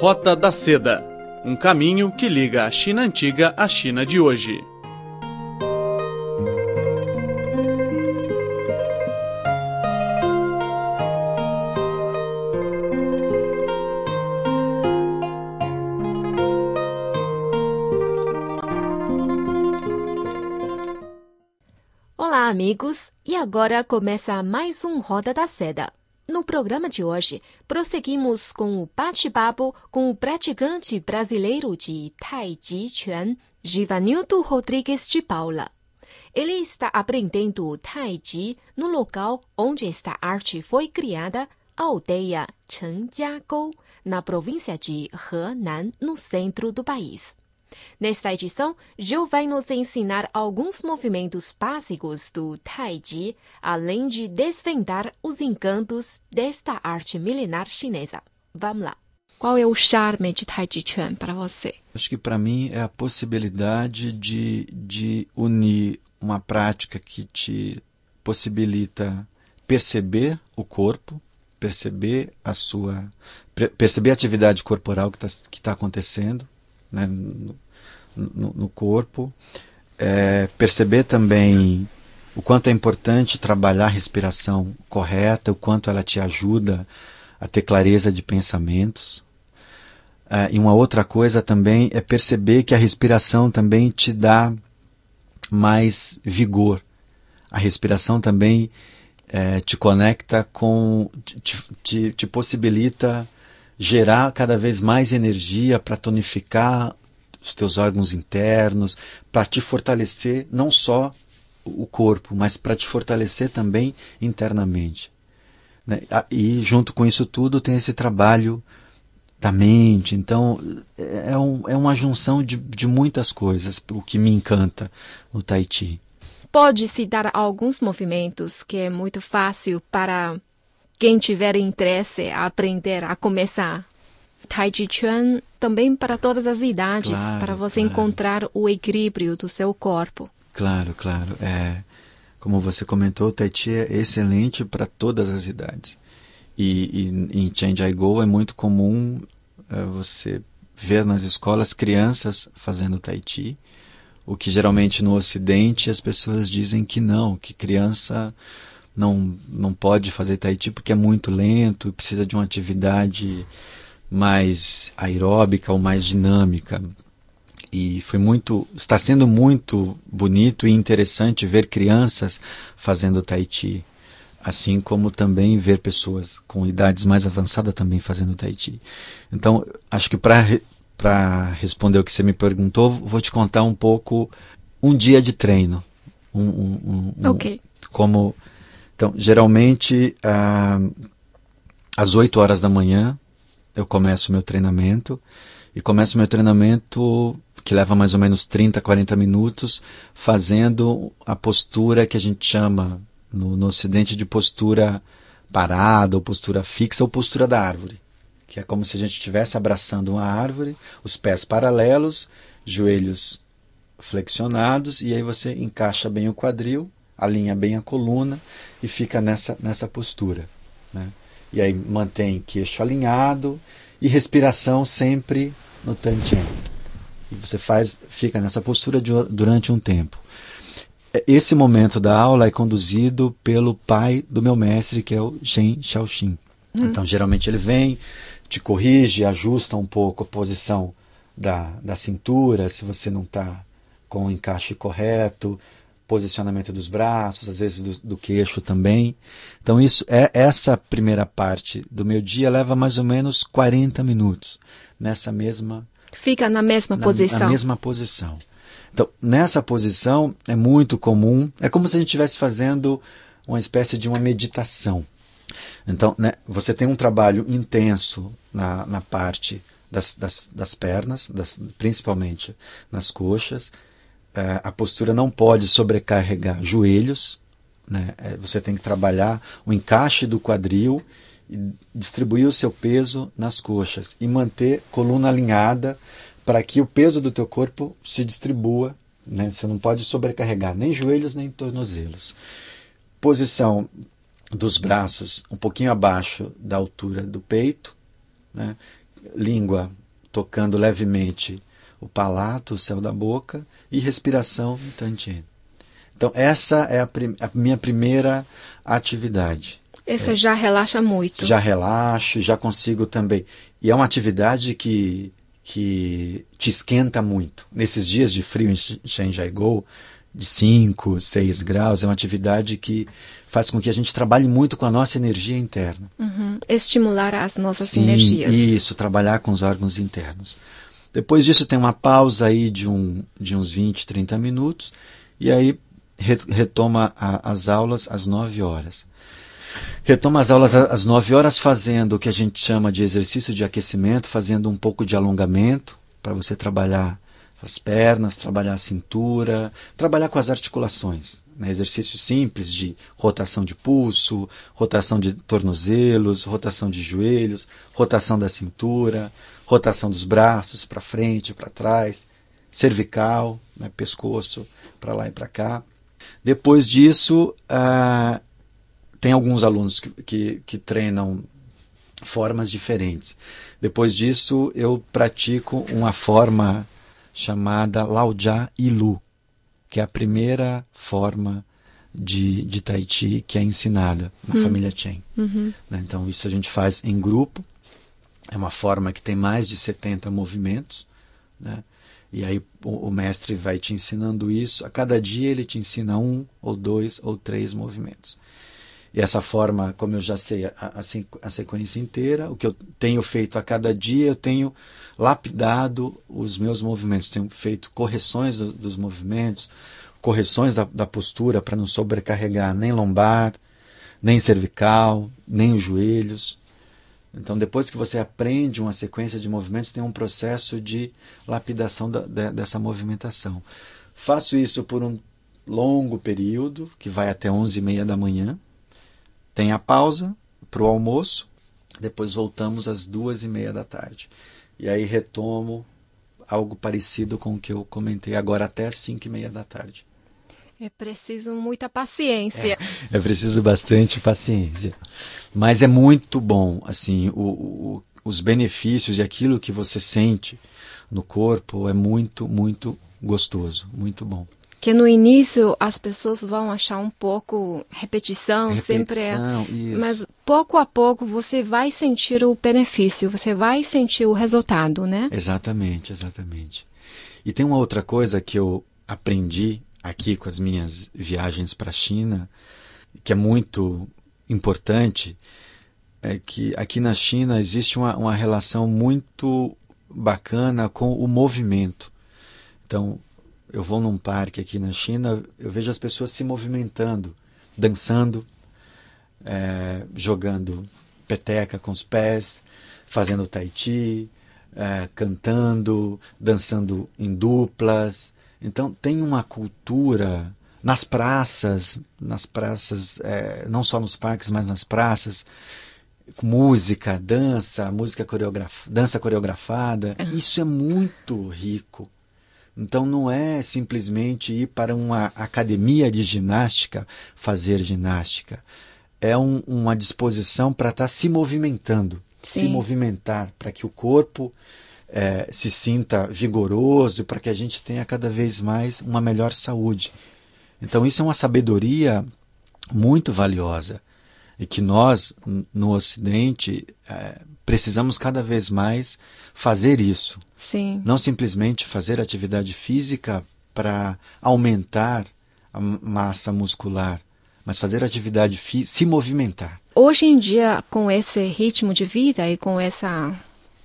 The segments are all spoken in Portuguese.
Rota da Seda um caminho que liga a China antiga à China de hoje. Olá, amigos! E agora começa mais um Roda da Seda. No programa de hoje, prosseguimos com o bate-papo com o praticante brasileiro de Tai Chi Chuan, Givanildo Rodrigues de Paula. Ele está aprendendo Tai Chi no local onde esta arte foi criada, a aldeia Chengjiagou, na província de Henan, no centro do país. Nesta edição, Gil vai nos ensinar alguns movimentos básicos do Tai Chi, além de desvendar os encantos desta arte milenar chinesa. Vamos lá. Qual é o charme de Tai Chi Chuan para você? Acho que para mim é a possibilidade de, de unir uma prática que te possibilita perceber o corpo, perceber a sua perceber a atividade corporal que está que tá acontecendo né, no, no, corpo, é, perceber também o quanto é importante trabalhar a respiração correta, o quanto ela te ajuda a ter clareza de pensamentos. É, e uma outra coisa também é perceber que a respiração também te dá mais vigor. A respiração também é, te conecta com, te, te, te possibilita gerar cada vez mais energia para tonificar os teus órgãos internos, para te fortalecer não só o corpo, mas para te fortalecer também internamente. Né? E junto com isso tudo tem esse trabalho da mente. Então é, é, um, é uma junção de, de muitas coisas, o que me encanta no Tai Chi. Pode-se dar alguns movimentos que é muito fácil para quem tiver interesse a aprender a começar. Tai Chi Chuan também para todas as idades, claro, para você claro. encontrar o equilíbrio do seu corpo. Claro, claro. É, como você comentou, o Tai Chi é excelente para todas as idades. E, e em Changiai-Go é muito comum é, você ver nas escolas crianças fazendo Tai Chi, o que geralmente no Ocidente as pessoas dizem que não, que criança não, não pode fazer Tai Chi porque é muito lento, precisa de uma atividade mais aeróbica ou mais dinâmica. E foi muito, está sendo muito bonito e interessante ver crianças fazendo Tai Chi, assim como também ver pessoas com idades mais avançadas também fazendo Tai Chi. Então, acho que para para responder o que você me perguntou, vou te contar um pouco um dia de treino. Um, um, um, ok. Como então, geralmente, ah, às 8 horas da manhã, eu começo meu treinamento. E começo meu treinamento, que leva mais ou menos 30, 40 minutos, fazendo a postura que a gente chama no, no Ocidente de postura parada, ou postura fixa, ou postura da árvore. Que é como se a gente estivesse abraçando uma árvore, os pés paralelos, joelhos flexionados, e aí você encaixa bem o quadril alinha bem a coluna e fica nessa, nessa postura. Né? E aí mantém queixo alinhado e respiração sempre no tantien. E você faz, fica nessa postura de, durante um tempo. Esse momento da aula é conduzido pelo pai do meu mestre, que é o Shen Shaoxin. Uhum. Então, geralmente ele vem, te corrige, ajusta um pouco a posição da, da cintura, se você não está com o encaixe correto, posicionamento dos braços, às vezes do, do, queixo também. Então isso é essa primeira parte do meu dia leva mais ou menos 40 minutos nessa mesma fica na mesma na, posição. Na mesma posição. Então, nessa posição é muito comum, é como se a gente estivesse fazendo uma espécie de uma meditação. Então, né, você tem um trabalho intenso na, na parte das, das, das pernas, das, principalmente nas coxas, a postura não pode sobrecarregar joelhos, né? É, você tem que trabalhar o encaixe do quadril e distribuir o seu peso nas coxas e manter coluna alinhada para que o peso do teu corpo se distribua. Né? Você não pode sobrecarregar nem joelhos nem tornozelos. Posição dos braços um pouquinho abaixo da altura do peito, né? língua tocando levemente o palato, o céu da boca e respiração no tantien. Então, essa é a, prim a minha primeira atividade. Essa é, já relaxa muito. Já relaxo, já consigo também. E é uma atividade que, que te esquenta muito. Nesses dias de frio em Shenjaigou, de 5, 6 graus, é uma atividade que faz com que a gente trabalhe muito com a nossa energia interna. Uhum. Estimular as nossas Sim, energias. Isso, trabalhar com os órgãos internos. Depois disso tem uma pausa aí de, um, de uns 20, 30 minutos e aí retoma a, as aulas às 9 horas. Retoma as aulas às 9 horas fazendo o que a gente chama de exercício de aquecimento, fazendo um pouco de alongamento para você trabalhar as pernas, trabalhar a cintura, trabalhar com as articulações. Né? Exercícios simples de rotação de pulso, rotação de tornozelos, rotação de joelhos, rotação da cintura, rotação dos braços para frente, para trás, cervical, né? pescoço para lá e para cá. Depois disso, ah, tem alguns alunos que, que, que treinam formas diferentes. Depois disso, eu pratico uma forma chamada Laojia Ilu, que é a primeira forma de, de Tai Chi que é ensinada na hum. família Chen. Uhum. Né, então, isso a gente faz em grupo. É uma forma que tem mais de 70 movimentos. Né? E aí o, o, mestre vai te ensinando isso. A cada dia ele te ensina um, ou dois, ou três movimentos. E essa forma, como eu já sei a, a, sequência inteira, o que eu tenho feito a cada dia, eu tenho lapidado os meus movimentos, tenho feito correções do, dos movimentos, correções da, da postura para não sobrecarregar nem lombar, nem cervical, nem os joelhos. Então, depois que você aprende uma sequência de movimentos, tem um processo de lapidação da, de, dessa movimentação. Faço isso por um longo período, que vai até 11 e meia da manhã. Tem a pausa para o almoço, depois voltamos às duas e meia da tarde. E aí retomo algo parecido com o que eu comentei agora até às cinco e meia da tarde. É preciso muita paciência. É, é preciso bastante paciência. Mas é muito bom, assim, o, o, os benefícios e aquilo que você sente no corpo é muito, muito gostoso, muito bom que no início as pessoas vão achar um pouco repetição, repetição sempre é, isso. mas pouco a pouco você vai sentir o benefício, você vai sentir o resultado, né? Exatamente, exatamente. E tem uma outra coisa que eu aprendi aqui com as minhas viagens para a China, que é muito importante, é que aqui na China existe uma, uma relação muito bacana com o movimento. Então, eu vou num parque aqui na China, eu vejo as pessoas se movimentando, dançando, é, jogando peteca com os pés, fazendo tai chi, é, cantando, dançando em duplas. Então tem uma cultura nas praças, nas praças, é, não só nos parques, mas nas praças, música, dança, música coreograf dança coreografada. Isso é muito rico. Então não é simplesmente ir para uma academia de ginástica fazer ginástica. É um, uma disposição para estar tá se movimentando, Sim. se movimentar, para que o corpo é, se sinta vigoroso, para que a gente tenha cada vez mais uma melhor saúde. Então isso é uma sabedoria muito valiosa e que nós no Ocidente é, precisamos cada vez mais fazer isso. Sim. Não simplesmente fazer atividade física para aumentar a massa muscular, mas fazer atividade física, se movimentar. Hoje em dia, com esse ritmo de vida e com essa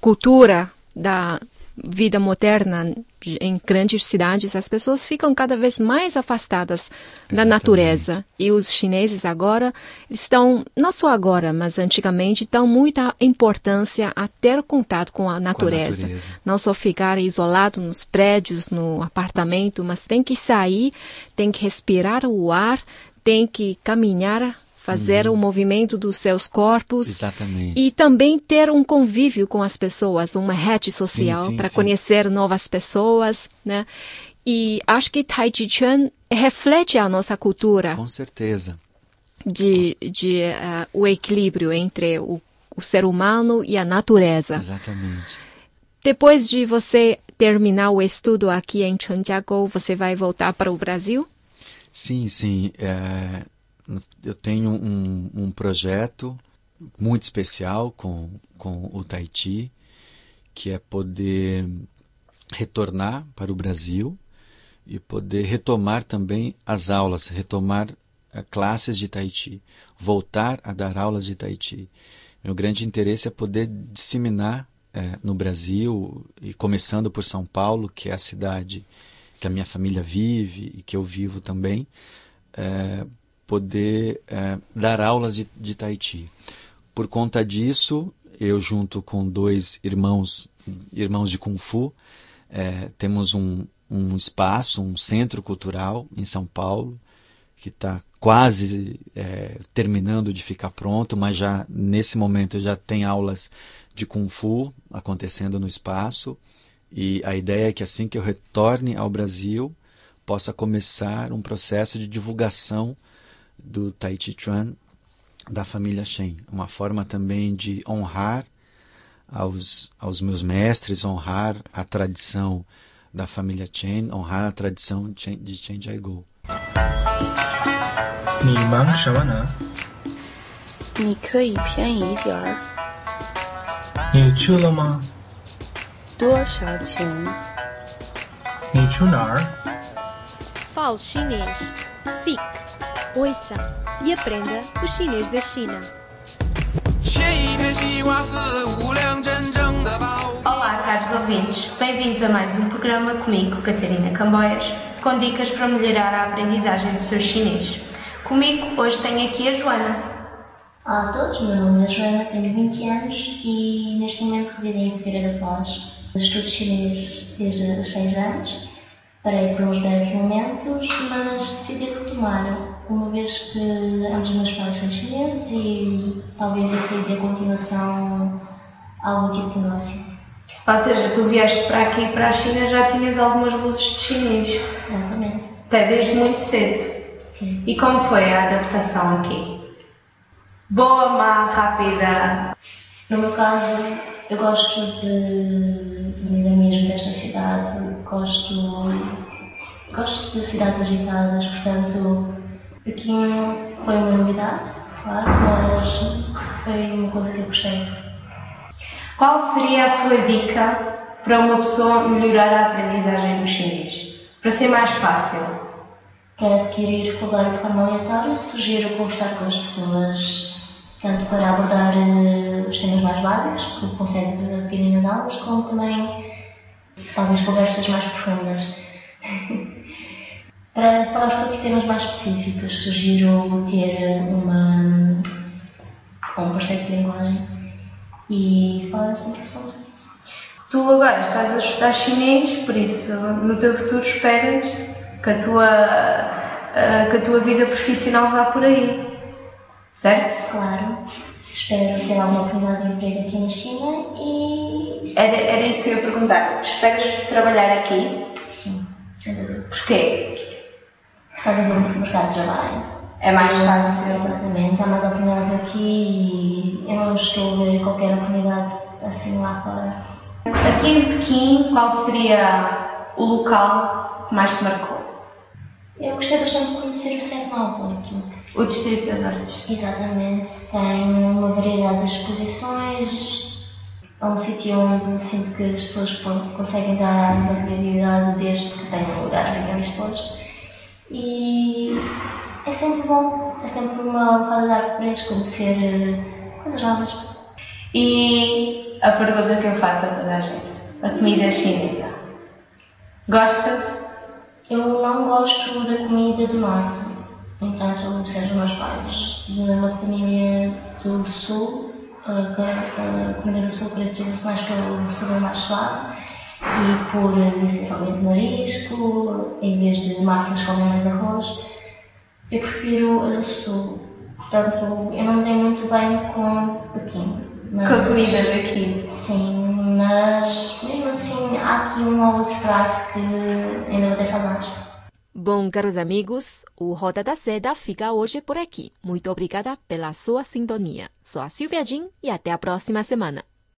cultura da vida moderna em grandes cidades, as pessoas ficam cada vez mais afastadas Exatamente. da natureza. E os chineses agora estão, não só agora, mas antigamente, dão muita importância a ter contato com a natureza. Com a natureza. Não só ficar isolado nos prédios, no apartamento, mas tem que sair, tem que respirar o ar, tem que caminhar fazer uhum. o movimento dos seus corpos. Exatamente. E também ter um convívio com as pessoas, uma rede social para conhecer novas pessoas, né? E acho que Tai Chi Chuan reflete a nossa cultura. Com certeza. De, de uh, o equilíbrio entre o o ser humano e a natureza. Exatamente. Depois de você terminar o estudo aqui em Chanjiagou, você vai voltar para o Brasil? Sim, sim. É, eu tenho um, um, projeto muito especial com, com o Tahiti, que é poder retornar para o Brasil e poder retomar também as aulas, retomar uh, classes de Tahiti, voltar a dar aulas de Tahiti. Meu grande interesse é poder disseminar é, no Brasil, e começando por São Paulo, que é a cidade que a minha família vive e que eu vivo também, é, poder é, dar aulas de, de Tahiti. Por conta disso, eu junto com dois irmãos, irmãos de Kung Fu, é, temos um, um espaço, um centro cultural em São Paulo, que está quase é, terminando de ficar pronto, mas já nesse momento já tem aulas de Kung Fu acontecendo no espaço. E a ideia é que assim que eu retorne ao Brasil, possa começar um processo de divulgação do Tai Chi Chuan da família Shen. Uma forma também de honrar aos, aos meus mestres, honrar a tradição da família Chen, honrar a tradição de Chen Jiagou. Fique ouça e aprenda o chinês da China. Olá, caros ouvintes. Bem-vindos a mais um programa comigo, Catarina Camboias, com dicas para melhorar a aprendizagem do seu chinês. Comigo hoje tenho aqui a Joana. Olá a todos, meu nome é Joana, tenho 20 anos e neste momento resido em Figueira da Foz. Estudo chinês desde os 6 anos. Parei por uns breves momentos, mas decidi retomar, uma vez que ambos os meus pais são chineses e talvez essa ideia continuação a algum tipo de negócio. Ou seja, tu vieste para aqui, para a China, já tinhas algumas luzes de chinês. Exatamente. Até desde muito cedo. Sim. E como foi a adaptação aqui? Boa, má, rápida? No meu caso, eu gosto de, do dinamismo desta cidade, gosto, gosto de cidades agitadas, portanto, aqui foi uma novidade, claro, mas foi uma coisa que eu gostei. Qual seria a tua dica para uma pessoa melhorar a aprendizagem do chinês? Para ser mais fácil? para adquirir vocabulário de forma aleatória, sugiro conversar com as pessoas, tanto para abordar uh, os temas mais básicos, que consegues adquirir nas aulas, como também talvez conversas mais profundas. para falar sobre temas mais específicos, sugiro ter uma, um parceiro de linguagem e falar sobre o assunto. Tu agora estás a estudar chinês, por isso no teu futuro esperas que a tua, uh, que a tua vida profissional vá por aí. Certo? Claro. Espero ter alguma oportunidade de emprego aqui na China e. Era, era isso que eu ia perguntar. Esperas trabalhar aqui? Sim. Porquê? Por causa do mercado de trabalho. É mais fácil. Exatamente, há mais oportunidades aqui e eu não estou a ver qualquer oportunidade assim lá fora. Aqui em Pequim, qual seria o local que mais te marcou? Eu gostei bastante de conhecer o aqui. O Distrito das Artes. Exatamente. Tem uma variedade de exposições. É um sítio onde sinto que as pessoas conseguem dar asas à criatividade desde que tenham lugares em que eles expostos. E é sempre bom, é sempre uma qualidade fresca conhecer eh, coisas novas. E a pergunta que eu faço a toda a gente: a comida chinesa. Gosta? Eu não gosto da comida do norte, entanto, seja meus pais de uma família do sul, a comida do sul caracteriza-se mais pelo sabor mais suave e por essencialmente marisco, em vez de massas com mais arroz. Eu prefiro a sul, portanto, eu não me dei muito bem com Pequim. Mas, com a comida daqui? Sim, mas mesmo assim há aqui um ou outro prato que ainda vou ter saudades. Bom, caros amigos, o Roda da Seda fica hoje por aqui. Muito obrigada pela sua sintonia. Sou a Silvia Jin e até a próxima semana.